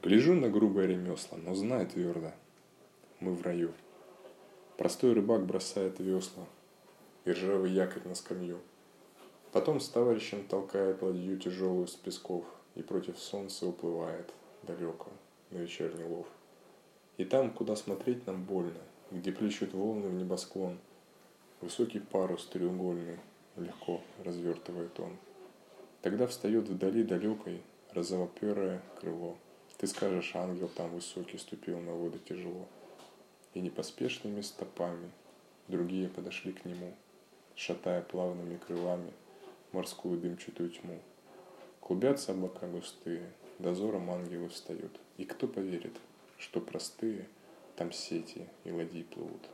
Гляжу на грубое ремесло, но знаю твердо, мы в раю. Простой рыбак бросает весла и ржавый якорь на скамью. Потом с товарищем толкает ладью тяжелую с песков и против солнца уплывает далеко на вечерний лов. И там, куда смотреть нам больно, где плещут волны в небосклон, высокий парус треугольный легко развертывает он. Тогда встает вдали далекой розовоперое крыло. Ты скажешь, ангел там высокий ступил на воды тяжело. И непоспешными стопами другие подошли к нему, шатая плавными крылами морскую дымчатую тьму. Клубятся облака густые, дозором ангелы встают. И кто поверит, что простые там сети и ладьи плывут?